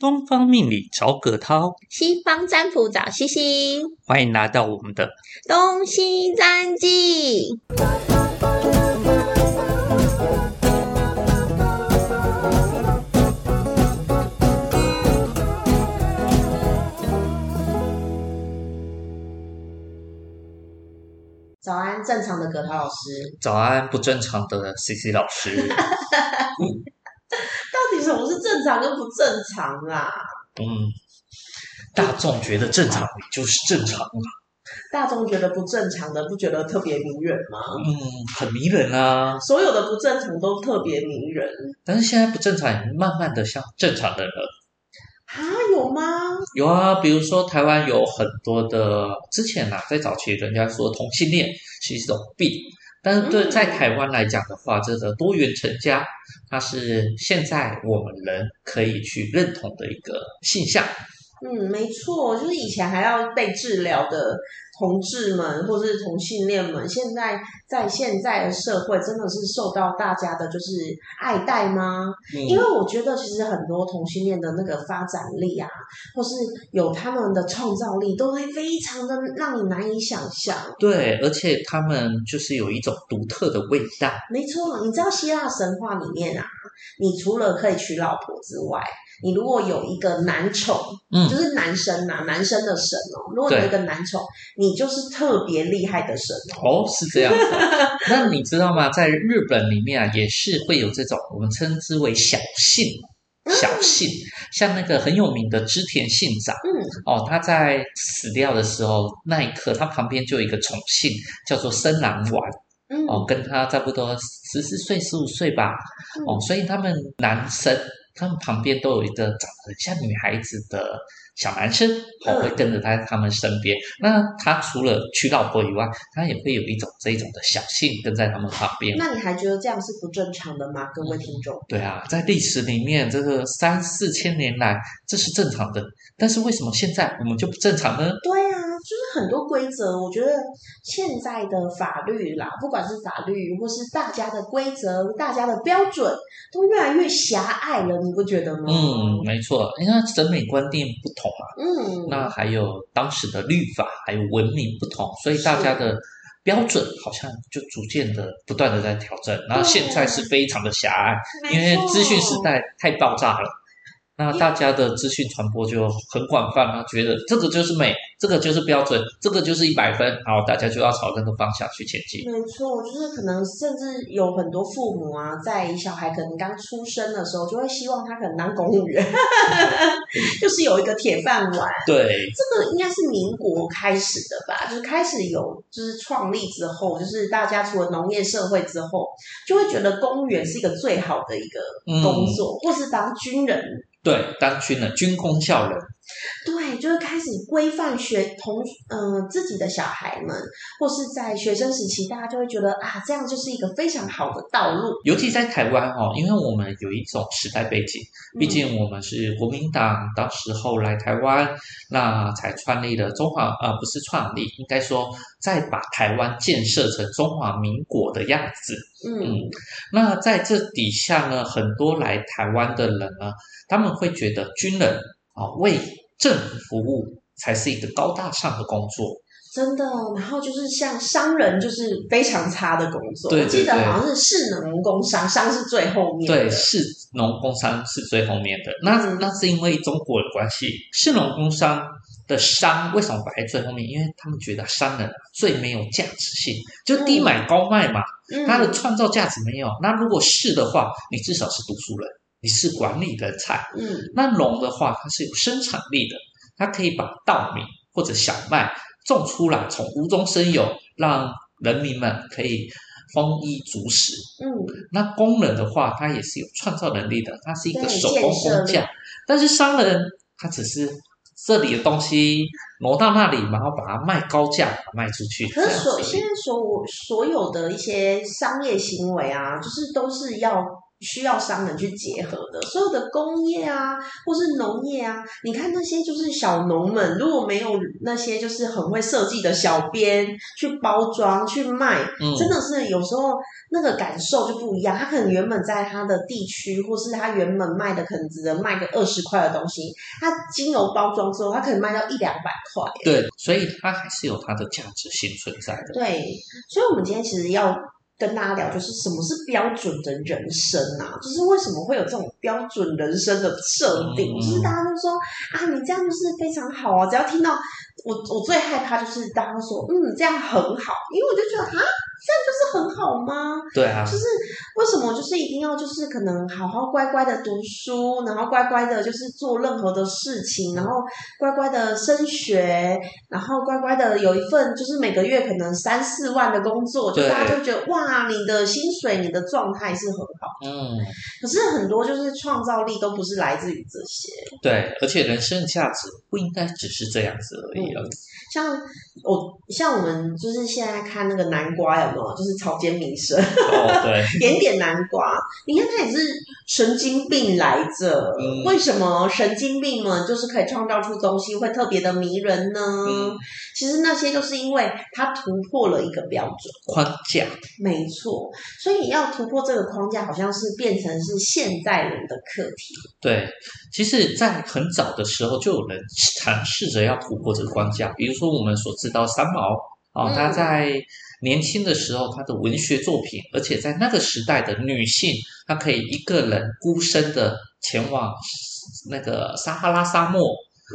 东方命理找葛涛，西方占卜找西西，欢迎来到我们的东西占记。早安，正常的葛涛老师。早安，不正常的 C C 老师。到底什么是正常跟不正常啊？嗯，大众觉得正常，就是正常嘛。大众觉得不正常的，不觉得特别迷人吗？嗯，很迷人啊。所有的不正常都特别迷人。但是现在不正常，也慢慢的像正常的人。啊，有吗？有啊，比如说台湾有很多的，之前啊，在早期人家说同性恋是一种病，但是对在台湾来讲的话，这个多元成家，它是现在我们人可以去认同的一个现象。嗯，没错，就是以前还要被治疗的同志们或是同性恋们，现在在现在的社会真的是受到大家的就是爱戴吗？因为我觉得其实很多同性恋的那个发展力啊，或是有他们的创造力，都会非常的让你难以想象。对，而且他们就是有一种独特的味道。没错，你知道希腊神话里面啊，你除了可以娶老婆之外，你如果有一个男宠，嗯就是男生呐、男生的神哦。如果你有一个男宠，你就是特别厉害的神哦。哦，是这样子。那你知道吗？在日本里面啊，也是会有这种我们称之为小姓。小姓，像那个很有名的织田信长嗯，哦，他在死掉的时候那一刻，他旁边就有一个宠幸，叫做生男丸嗯，哦，跟他差不多十四岁、十五岁吧哦，所以他们男生他们旁边都有一个长得很像女孩子的小男生，会跟着在他们身边。那他除了娶老婆以外，他也会有一种这一种的小性跟在他们旁边。那你还觉得这样是不正常的吗？各位听众，对啊，在历史里面，这个三四千年来，这是正常的。但是为什么现在我们就不正常呢？对很多规则，我觉得现在的法律啦，不管是法律或是大家的规则、大家的标准，都越来越狭隘了，你不觉得吗？嗯，没错，因为审美观念不同嘛，嗯，那还有当时的律法还有文明不同，所以大家的标准好像就逐渐的不断的在调整。然后现在是非常的狭隘，因为资讯时代太爆炸了。那大家的资讯传播就很广泛啊，觉得这个就是美，这个就是标准，这个就是一百分，然后大家就要朝那个方向去前进。没错，就是可能甚至有很多父母啊，在小孩可能刚出生的时候，就会希望他可能当公务员，就是有一个铁饭碗。对，这个应该是民国开始的吧，就是开始有就是创立之后，就是大家除了农业社会之后，就会觉得公务员是一个最好的一个工作，或是当军人。对，当军人，军工校人。对，就是开始规范学同嗯、呃、自己的小孩们，或是在学生时期，大家就会觉得啊，这样就是一个非常好的道路。尤其在台湾哦，因为我们有一种时代背景，毕竟我们是国民党，当时候来台湾，那才创立了中华呃，不是创立，应该说再把台湾建设成中华民国的样子。嗯嗯，那在这底下呢，很多来台湾的人呢，他们会觉得军人啊、为政府服务才是一个高大上的工作。真的，然后就是像商人，就是非常差的工作。对对我记得好像是士农工商，商是最后面的。对，士农工商是最后面的。那嗯那是因为中国的关系，士农工商的商为什么摆在最后面？因为他们觉得商人啊最没有价值性，就低买高卖嘛，嗯，它的创造价值没有。那如果是的话，你至少是读书人，你是管理人才。嗯那农的话，它是有生产力的，它可以把稻米或者小麦种出来，从无中生有，让人民们可以丰衣足食。嗯，那工人的话，他也是有创造能力的，他是一个手工工匠。但是商人他只是这里的东西挪到那里，然后把它卖高价，卖出去。可是所这样子现在所所有的一些商业行为啊，就是都是要需要商人去结合的。所有的工业啊，或是农业啊，你看那些就是小农们，如果没有那些就是很会设计的小编去包装去卖，嗯真的是有时候那个感受就不一样。他可能原本在他的地区，或是他原本卖的可能只能卖个二十块的东西，他经由包装之后，他可能卖到一两百块。对，所以它还是有它的价值性存在的。对，所以我们今天其实要跟大家聊，就是什么是标准的人生啊？就是为什么会有这种标准人生的设定？嗯就是大家都说啊，你这样就是非常好啊！只要听到我，我最害怕就是大家说嗯，这样很好，因为我就觉得啊，这样就是很好吗？对啊，就是为什么就是一定要就是可能好好乖乖的读书，然后乖乖的就是做任何的事情，然后乖乖的升学，然后乖乖的有一份就是每个月可能三四万的工作，就大家就觉得哇，你的薪水、你的状态是很好。嗯，可是很多就是创造力都不是来自于这些，对，而且人生的价值不应该只是这样子而已了。像我像我们就是现在看那个南瓜有就是草间弥生。哦，对，点点南瓜，你看他也是神经病来着。嗯为什么神经病们就是可以创造出东西会特别的迷人呢？嗯其实那些就是因为他突破了一个标准，框架，没错。所以要突破这个框架，好像是变成是现代人的课题。对，其实，在很早的时候就有人尝试着要突破这个框架，比如说我们所知道三毛啊、嗯他在年轻的时候他的文学作品，而且在那个时代的女性，她可以一个人孤身的前往那个撒哈拉沙漠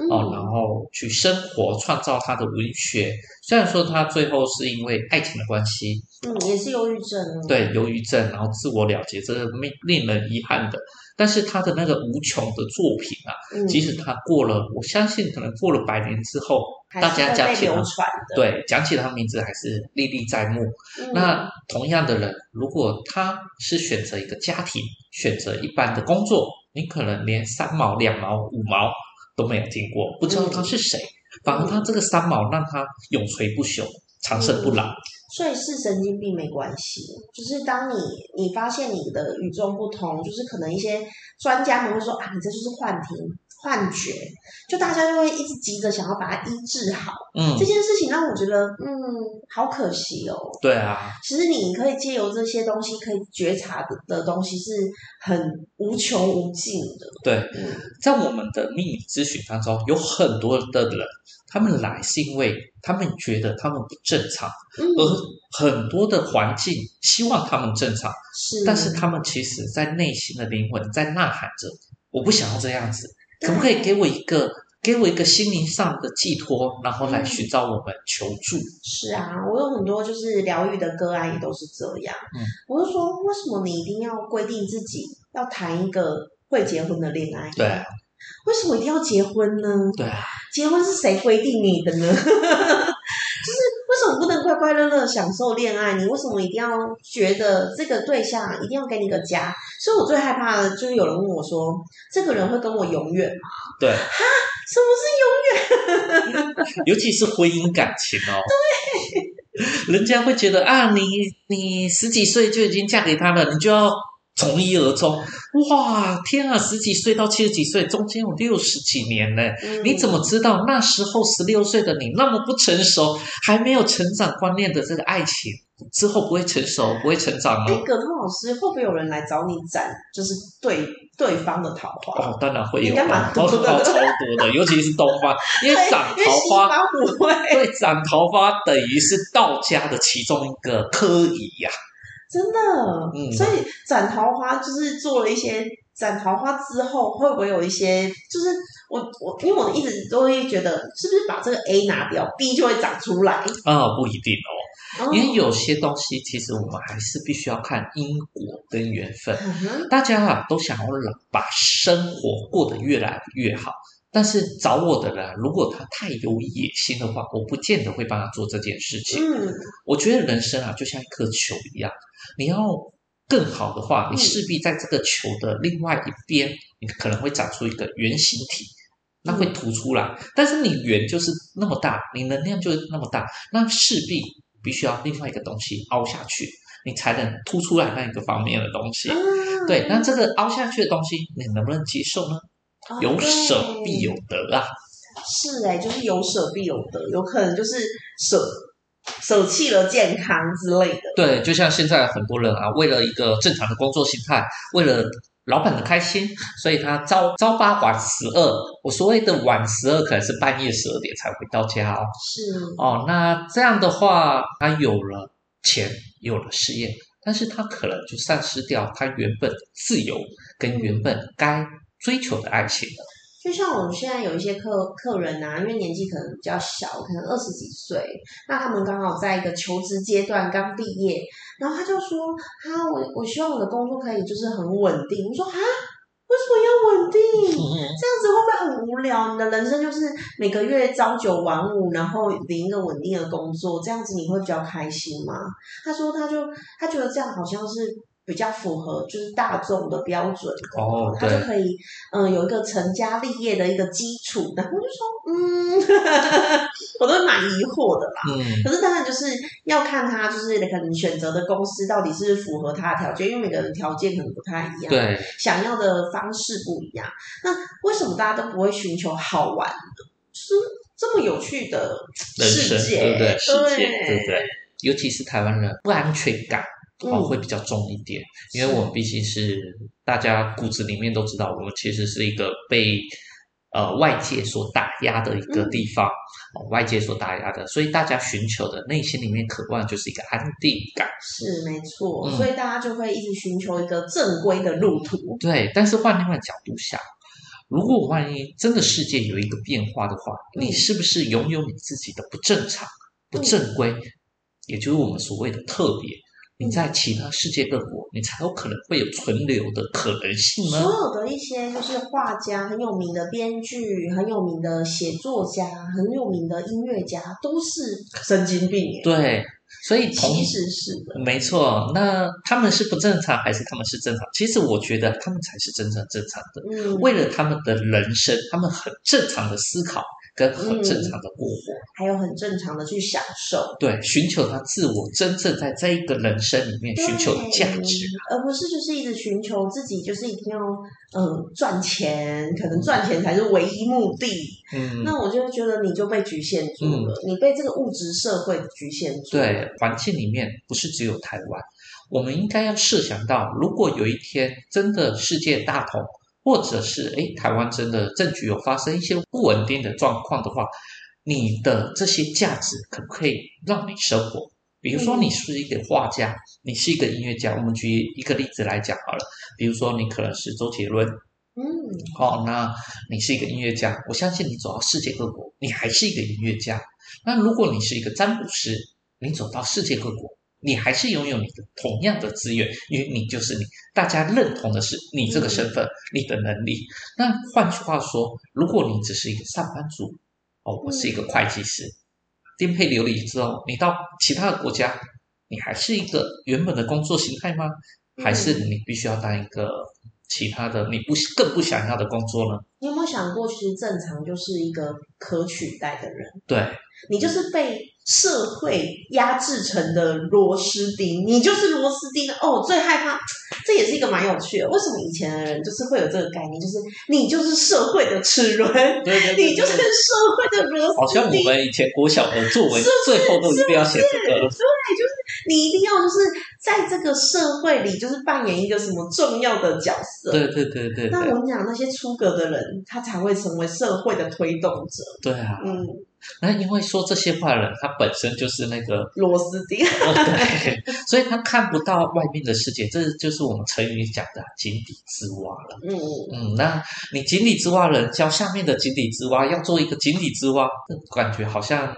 哦，然嗯，后去生活，创造他的文学。虽然说他最后是因为爱情的关系，嗯，也是忧郁症哦。对忧郁症，然后自我了结，这是令令人遗憾的。但是他的那个无穷的作品啊，嗯，即使他过了，我相信可能过了百年之后，大家讲起。对讲起他名字还是历历在目。嗯，那同样的人，如果他是选择一个家庭，选择一般的工作，你可能连三毛、两毛、五毛都没有听过，不知道他是谁。反而他这个三毛让他永垂不朽，长生不老。所以是神经病没关系，就是当你你发现你的与众不同，就是可能一些专家们会说啊，你这就是幻听、幻觉，就大家就会一直急着想要把它医治好。嗯这，件事情让我觉得，嗯，好可惜哦。对啊，其实你可以借由这些东西，可以觉察的的东西是很无穷无尽的。对，嗯在我们的命理咨询当中，有很多的人，他们来是因为他们觉得他们不正常。嗯，而很多的环境希望他们正常，是，但是他们其实在内心的灵魂在呐喊着：我不想要这样子，可不可以给我一个给我一个心灵上的寄托，然后来寻找我们求助？是啊，我有很多就是疗愈的个案也都是这样。嗯我就说，为什么你一定要规定自己要谈一个会结婚的恋爱？对啊，为什么一定要结婚呢？对啊，结婚是谁规定你的呢？就是为什么不能快快乐乐享受恋爱？你为什么一定要觉得这个对象一定要给你个家？所以我最害怕的就是有人问我说，这个人会跟我永远吗？对，什么是永远？尤其是婚姻感情哦。对，人家会觉得啊，你你十几岁就已经嫁给他了，你就要从一而终。哇，天啊，十几岁到七十几岁，中间有六十几年呢。嗯你怎么知道那时候十六岁的你那么不成熟，还没有成长观念的这个爱情，之后不会成熟，不会成长哎，呢？葛通老师，会不会有人来找你斩，就是对对方的桃花？哦，当然会有应该蛮多的超多的，尤其是东方，因为对斩桃花，方不会，对，斩桃花等于是道家的其中一个科仪呀、真的。嗯所以斩桃花就是做了一些斩桃花之后，会不会有一些？就是我我因为我一直都会觉得，是不是把这个 A 拿掉，B 就会长出来？啊、不一定哦，哦因为有些东西其实我们还是必须要看因果跟缘分。大家啊都想要把生活过得越来越好，但是找我的人啊，如果他太有野心的话，我不见得会帮他做这件事情。嗯，我觉得人生啊，就像一颗球一样，你要更好的话，你嗯势必在这个球的另外一边，你可能会长出一个圆形体，那会凸出来。但是你圆就是那么大，你能量就是那么大，那势必必须要另外一个东西凹下去。你才能凸出来那一个方面的东西。嗯对，那这个凹下去的东西，你能不能接受呢？哦有舍必有得啊。是哎、就是有舍必有得，有可能就是舍舍弃了健康之类的。对，就像现在很多人啊，为了一个正常的工作心态，为了老板很开心，所以他朝朝八晚十二。我所谓的晚十二，可能是半夜十二点才回到家哦。是哦，那这样的话，他有了钱，有了事业，但是他可能就丧失掉他原本自由跟原本该追求的爱情了。就像我们现在有一些客客人啊，因为年纪可能比较小，可能二十几岁，那他们刚好在一个求职阶段刚毕业，然后他就说：“哈，我我希望我的工作可以就是很稳定。”我说：“啊，为什么要稳定？这样子会不会很无聊？你的人生就是每个月朝九晚五，然后领一个稳定的工作，这样子你会比较开心吗？”他说：“他就他觉得这样好像是。”比较符合就是大众的标准的哦他就可以嗯、呃有一个成家立业的一个基础，然后我就说嗯，我都蛮疑惑的啦。嗯，可是当然就是要看他就是可能选择的公司到底是符合他的条件，因为每个人条件可能不太一样，，对，想要的方式不一样。那为什么大家都不会寻求好玩的，就是这么有趣的世界，对不对？世界对对不对？尤其是台湾人不安全感哦嗯。会比较重一点，因为我们毕竟是大家骨子里面都知道，我们其实是一个被呃外界所打压的一个嗯。地方，哦，外界所打压的，所以大家寻求的内心里面渴望的就是一个安定感。是没错，嗯。所以大家就会一直寻求一个正规的路途。对，但是换另外角度想，如果万一真的世界有一个变化的话，你嗯。是不是拥有你自己的不正常、不正规，也就是我们所谓的特别？你在其他世界各国，你才有可能会有存留的可能性所？有的一些就是画家很有名的编剧、很有名的写作家、很有名的音乐家，都是神经病耶。对，所以其实是的，没错，那他们是不正常还是他们是正常？其实我觉得他们才是真正正常的。嗯，为了他们的人生，他们很正常的思考跟很正常的过活。还有很正常的去享受，对，寻求他自我真正在这一个人生里面寻求的价值。而不是就是一直寻求自己就是一定要嗯赚钱，可能赚钱才是唯一目的。嗯，那我就会觉得你就被局限住了，你被这个物质社会局限住了。对，环境里面不是只有台湾，我们应该要设想到，如果有一天真的世界大同，或者是诶台湾真的政局有发生一些不稳定的状况的话，你的这些价值可不可以让你生活？比如说，嗯你是一个画家，你是一个音乐家。我们举一个例子来讲好了，比如说你可能是周杰伦，嗯，哦，那你是一个音乐家，我相信你走到世界各国，你还是一个音乐家。那如果你是一个占卜师，你走到世界各国，你还是拥有你的同样的资源，因为你就是你，大家认同的是你这个身份、你的能力。那换句话说，如果你只是一个上班族，哦，我是一个会计师，颠沛流离之后，你到其他的国家，你还是一个原本的工作形态吗？还是你必须要当一个其他的你不更不想要的工作呢？你有没有想过，其实正常就是一个可取代的人，对，你就是被社会压制成的螺丝钉，你就是螺丝钉哦。最害怕，这也是一个蛮有趣的。为什么以前的人就是会有这个概念，就是你就是社会的齿轮，对对你就是社会的螺丝好像，我们以前国小的作文最后都一定要写这个，你一定要就是在这个社会里，就是扮演一个什么重要的角色。对对对对对那我跟你讲，那些出格的人，他才会成为社会的推动者。对啊！嗯，那因为说这些话的人，他本身就是那个螺丝钉。哦对，所以他看不到外面的世界，这就是我们成语讲的井底之蛙了。嗯，嗯，那你井底之蛙人教下面的井底之蛙要做一个井底之蛙，感觉好像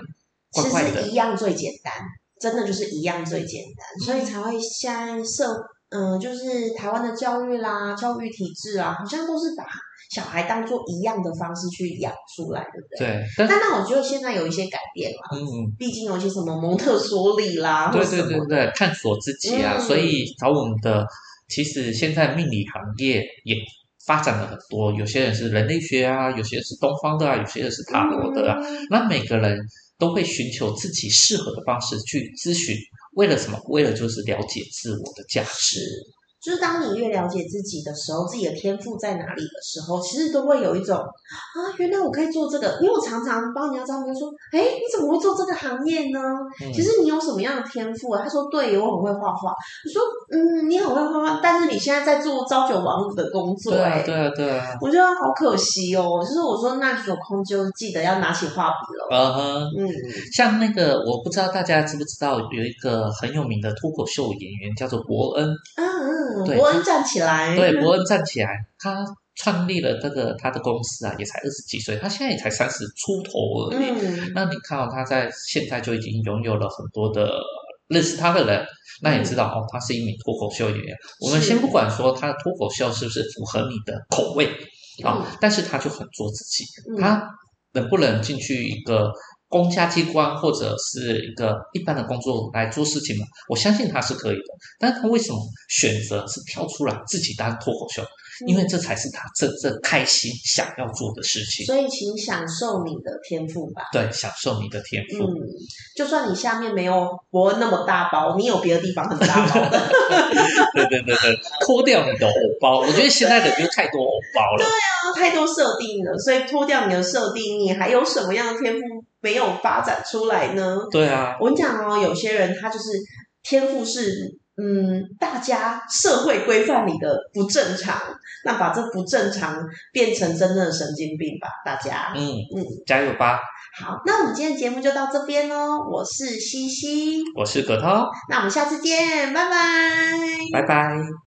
怪其怪的。实一样最简单，真的就是一样最简单，所以才会现在社嗯、就是台湾的教育啦、教育体制啊，好像都是把小孩当做一样的方式去养出来，对不对？对，但但那我觉得现在有一些改变了，嗯，毕竟有一些什么蒙特梭利啦，对对对对，探索自己啊，嗯所以找我们的，其实现在命理行业也发展了很多，有些人是人类学啊，有些人是东方的啊，有些人是塔罗的啊，嗯那每个人都会寻求自己适合的方式去咨询为了什么？为了就是了解自我的价值。就是当你越了解自己的时候，自己的天赋在哪里的时候，其实都会有一种啊，原来我可以做这个。因为我常常帮人家招朋说，哎，你怎么会做这个行业呢？其实你有什么样的天赋啊？他说，对，我很会画画。我说，嗯，你很会画画，但是你现在在做朝九晚五的工作，对对啊，对啊。我觉得好可惜哦。就是我说，那有空就记得要拿起画笔了。嗯哼，嗯，像那个，我不知道大家知不知道，有一个很有名的脱口秀演员叫做伯恩。嗯嗯。伯恩站起来，对，伯恩站起来，他创立了这个他的公司啊，也才二十几岁，他现在也才三十出头而已。那你看到他在现在就已经拥有了很多的认识他的人，那也知道哦，他是一名脱口秀演员。我们先不管说他的脱口秀是不是符合你的口味啊，但是他就很做自己，他能不能进去一个？公家机关或者是一个一般的工作来做事情嘛，我相信他是可以的。但是他为什么选择是跳出来自己当脱口秀？因为这才是他真正开心想要做的事情。所以，请享受你的天赋吧。对，享受你的天赋。嗯，就算你下面没有伯恩那么大包，你有别的地方很大包的。对对对对，脱掉你的偶包。我觉得现在的就太多偶包了。对啊，太多设定了。所以脱掉你的设定，你还有什么样的天赋没有发展出来呢？对啊，我跟你讲哦，有些人他就是天赋是。嗯，大家社会规范里的不正常，那把这不正常变成真正的神经病吧，大家。嗯嗯，加油吧！好，那我们今天节目就到这边哦。我是西西，我是葛涛，那我们下次见，拜拜，拜拜。